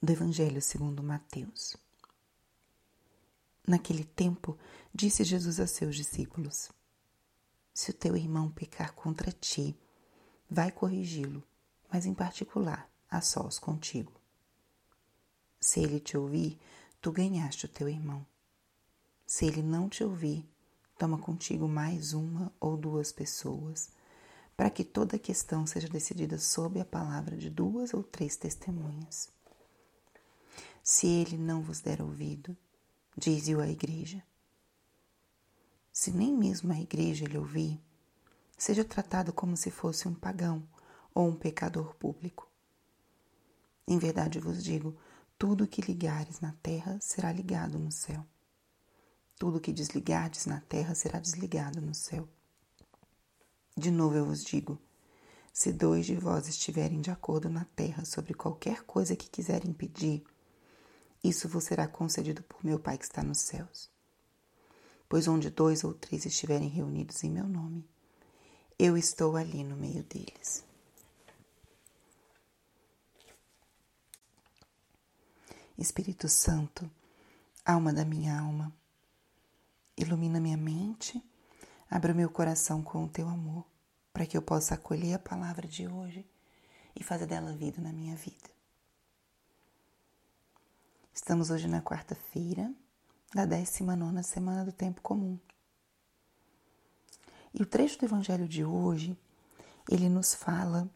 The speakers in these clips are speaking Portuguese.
do Evangelho segundo Mateus. Naquele tempo, disse Jesus a seus discípulos: Se o teu irmão pecar contra ti, vai corrigi-lo, mas em particular, a sós contigo. Se ele te ouvir, tu ganhaste o teu irmão. Se ele não te ouvir, toma contigo mais uma ou duas pessoas, para que toda a questão seja decidida sob a palavra de duas ou três testemunhas. Se ele não vos der ouvido, dize-o à igreja. Se nem mesmo a igreja lhe ouvir, seja tratado como se fosse um pagão ou um pecador público. Em verdade vos digo: tudo que ligares na terra será ligado no céu. Tudo que desligardes na terra será desligado no céu. De novo eu vos digo: se dois de vós estiverem de acordo na terra sobre qualquer coisa que quiserem pedir, isso vos será concedido por meu Pai que está nos céus. Pois onde dois ou três estiverem reunidos em meu nome, eu estou ali no meio deles. Espírito Santo, alma da minha alma, ilumina minha mente, abra meu coração com o teu amor, para que eu possa acolher a palavra de hoje e fazer dela vida na minha vida. Estamos hoje na quarta-feira da 19 semana do tempo comum. E o trecho do evangelho de hoje, ele nos fala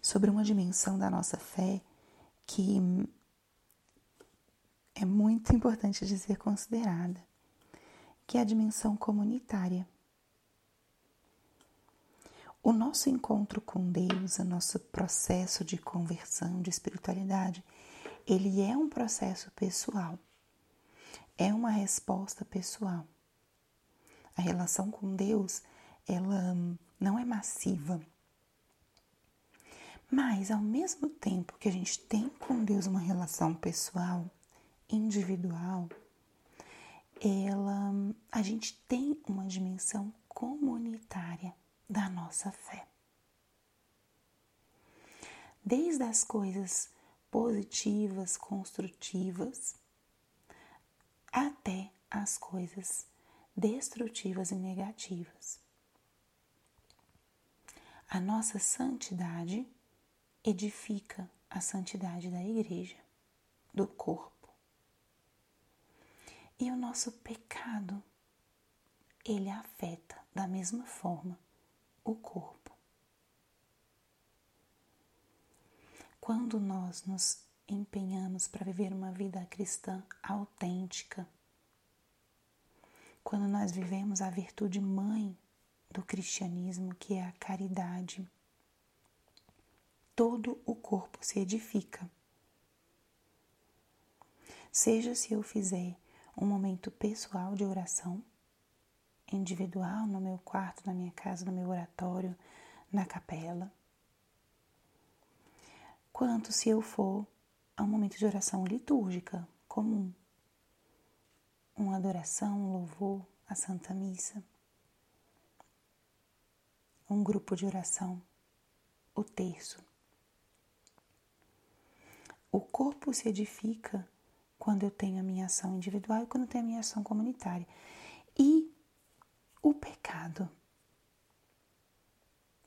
sobre uma dimensão da nossa fé que é muito importante de ser considerada, que é a dimensão comunitária. O nosso encontro com Deus, o nosso processo de conversão, de espiritualidade, ele é um processo pessoal, é uma resposta pessoal. A relação com Deus, ela não é massiva. Mas ao mesmo tempo que a gente tem com Deus uma relação pessoal, individual, ela a gente tem uma dimensão comunitária da nossa fé. Desde as coisas positivas, construtivas, até as coisas destrutivas e negativas. A nossa santidade edifica a santidade da igreja, do corpo. E o nosso pecado, ele afeta da mesma forma o corpo. Quando nós nos empenhamos para viver uma vida cristã autêntica, quando nós vivemos a virtude mãe do cristianismo, que é a caridade, todo o corpo se edifica. Seja se eu fizer um momento pessoal de oração, individual, no meu quarto, na minha casa, no meu oratório, na capela, quanto se eu for a um momento de oração litúrgica comum, uma adoração, um louvor, a Santa Missa, um grupo de oração, o terço. O corpo se edifica quando eu tenho a minha ação individual e quando eu tenho a minha ação comunitária. E o pecado.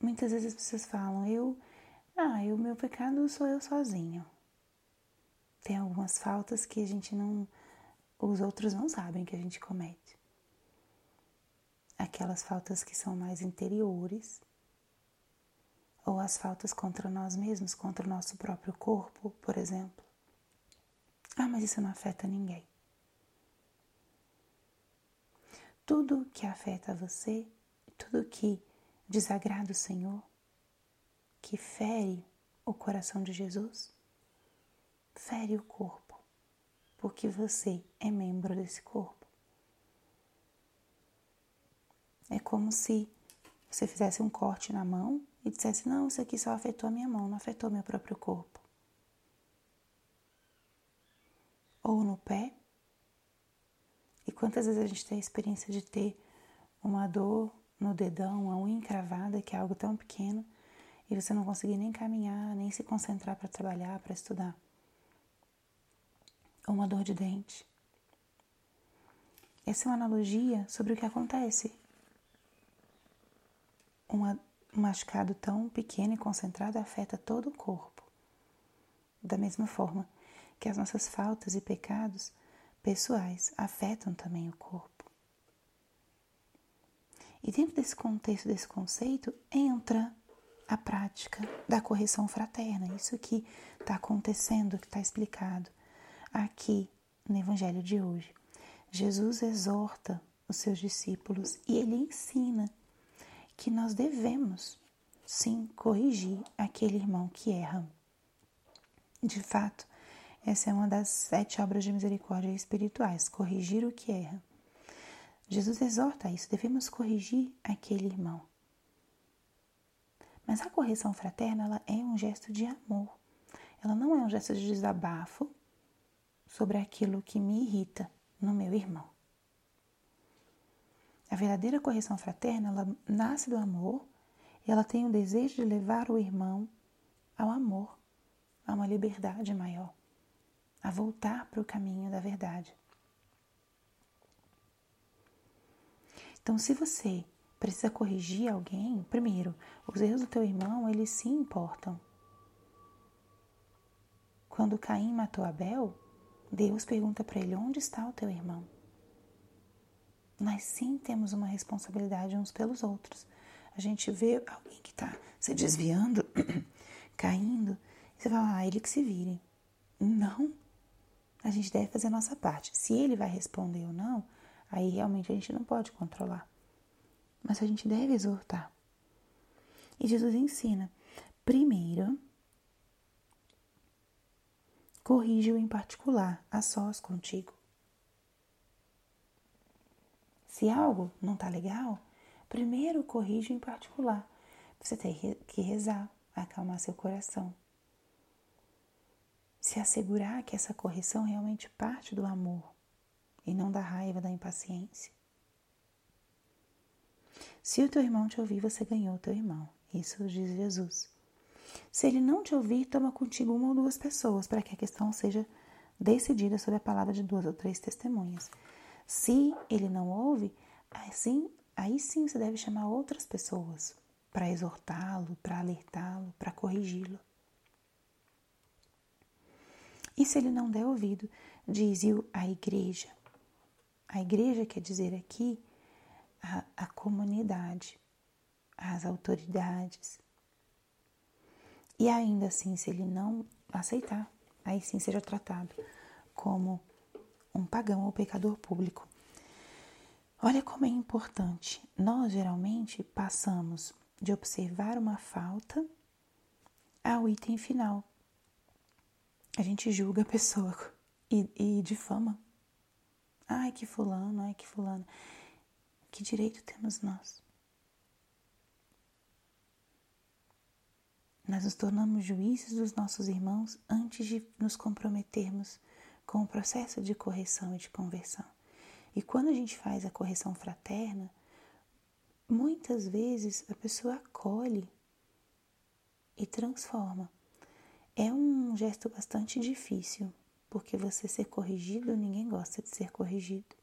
Muitas vezes as pessoas falam, eu ah, o meu pecado sou eu sozinho. Tem algumas faltas que a gente não. Os outros não sabem que a gente comete. Aquelas faltas que são mais interiores, ou as faltas contra nós mesmos, contra o nosso próprio corpo, por exemplo. Ah, mas isso não afeta ninguém. Tudo que afeta você, tudo que desagrada o Senhor, que fere o coração de Jesus, fere o corpo, porque você é membro desse corpo. É como se você fizesse um corte na mão e dissesse: Não, isso aqui só afetou a minha mão, não afetou meu próprio corpo. Ou no pé. E quantas vezes a gente tem a experiência de ter uma dor no dedão, uma unha encravada, que é algo tão pequeno, você não conseguir nem caminhar, nem se concentrar para trabalhar, para estudar. Ou uma dor de dente. Essa é uma analogia sobre o que acontece. Um machucado tão pequeno e concentrado afeta todo o corpo. Da mesma forma que as nossas faltas e pecados pessoais afetam também o corpo. E dentro desse contexto, desse conceito, entra a prática da correção fraterna. Isso que está acontecendo, que está explicado aqui no Evangelho de hoje. Jesus exorta os seus discípulos e ele ensina que nós devemos, sim, corrigir aquele irmão que erra. De fato, essa é uma das sete obras de misericórdia espirituais: corrigir o que erra. Jesus exorta isso, devemos corrigir aquele irmão. Mas a correção fraterna ela é um gesto de amor. Ela não é um gesto de desabafo sobre aquilo que me irrita no meu irmão. A verdadeira correção fraterna ela nasce do amor e ela tem o desejo de levar o irmão ao amor, a uma liberdade maior, a voltar para o caminho da verdade. Então, se você precisa corrigir alguém, primeiro, os erros do teu irmão, eles sim importam. Quando Caim matou Abel, Deus pergunta para ele: onde está o teu irmão? Nós sim temos uma responsabilidade uns pelos outros. A gente vê alguém que está se desviando, caindo, e você fala: ah, ele que se vire. Não. A gente deve fazer a nossa parte. Se ele vai responder ou não, Aí realmente a gente não pode controlar. Mas a gente deve exortar. E Jesus ensina: primeiro, corrige-o em particular, a sós contigo. Se algo não está legal, primeiro corrige em particular. Você tem que rezar, acalmar seu coração. Se assegurar que essa correção realmente parte do amor e não da raiva, da impaciência. Se o teu irmão te ouvir, você ganhou o teu irmão. Isso diz Jesus. Se ele não te ouvir, toma contigo uma ou duas pessoas para que a questão seja decidida sobre a palavra de duas ou três testemunhas. Se ele não ouve, assim, aí sim você deve chamar outras pessoas para exortá-lo, para alertá-lo, para corrigi-lo. E se ele não der ouvido, diz-o a igreja. A igreja quer dizer aqui a, a comunidade, as autoridades. E ainda assim, se ele não aceitar, aí sim seja tratado como um pagão ou pecador público. Olha como é importante. Nós geralmente passamos de observar uma falta ao item final. A gente julga a pessoa e, e difama Ai, que fulano, ai, que fulano. Que direito temos nós? Nós nos tornamos juízes dos nossos irmãos antes de nos comprometermos com o processo de correção e de conversão. E quando a gente faz a correção fraterna, muitas vezes a pessoa acolhe e transforma. É um gesto bastante difícil, porque você ser corrigido, ninguém gosta de ser corrigido.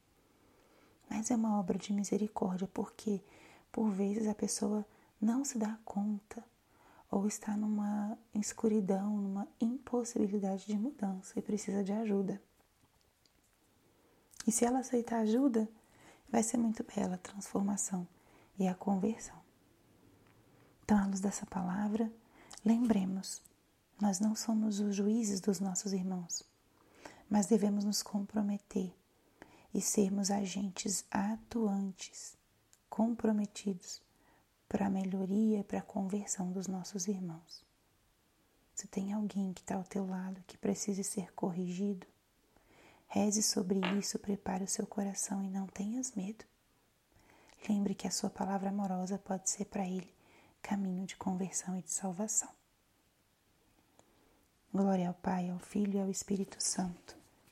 Mas é uma obra de misericórdia, porque por vezes a pessoa não se dá conta ou está numa escuridão, numa impossibilidade de mudança e precisa de ajuda. E se ela aceitar ajuda, vai ser muito bela a transformação e a conversão. Então, à luz dessa palavra, lembremos, nós não somos os juízes dos nossos irmãos mas devemos nos comprometer e sermos agentes atuantes, comprometidos para a melhoria e para a conversão dos nossos irmãos. Se tem alguém que está ao teu lado que precise ser corrigido, reze sobre isso, prepare o seu coração e não tenhas medo. Lembre que a sua palavra amorosa pode ser para ele caminho de conversão e de salvação. Glória ao Pai, ao Filho e ao Espírito Santo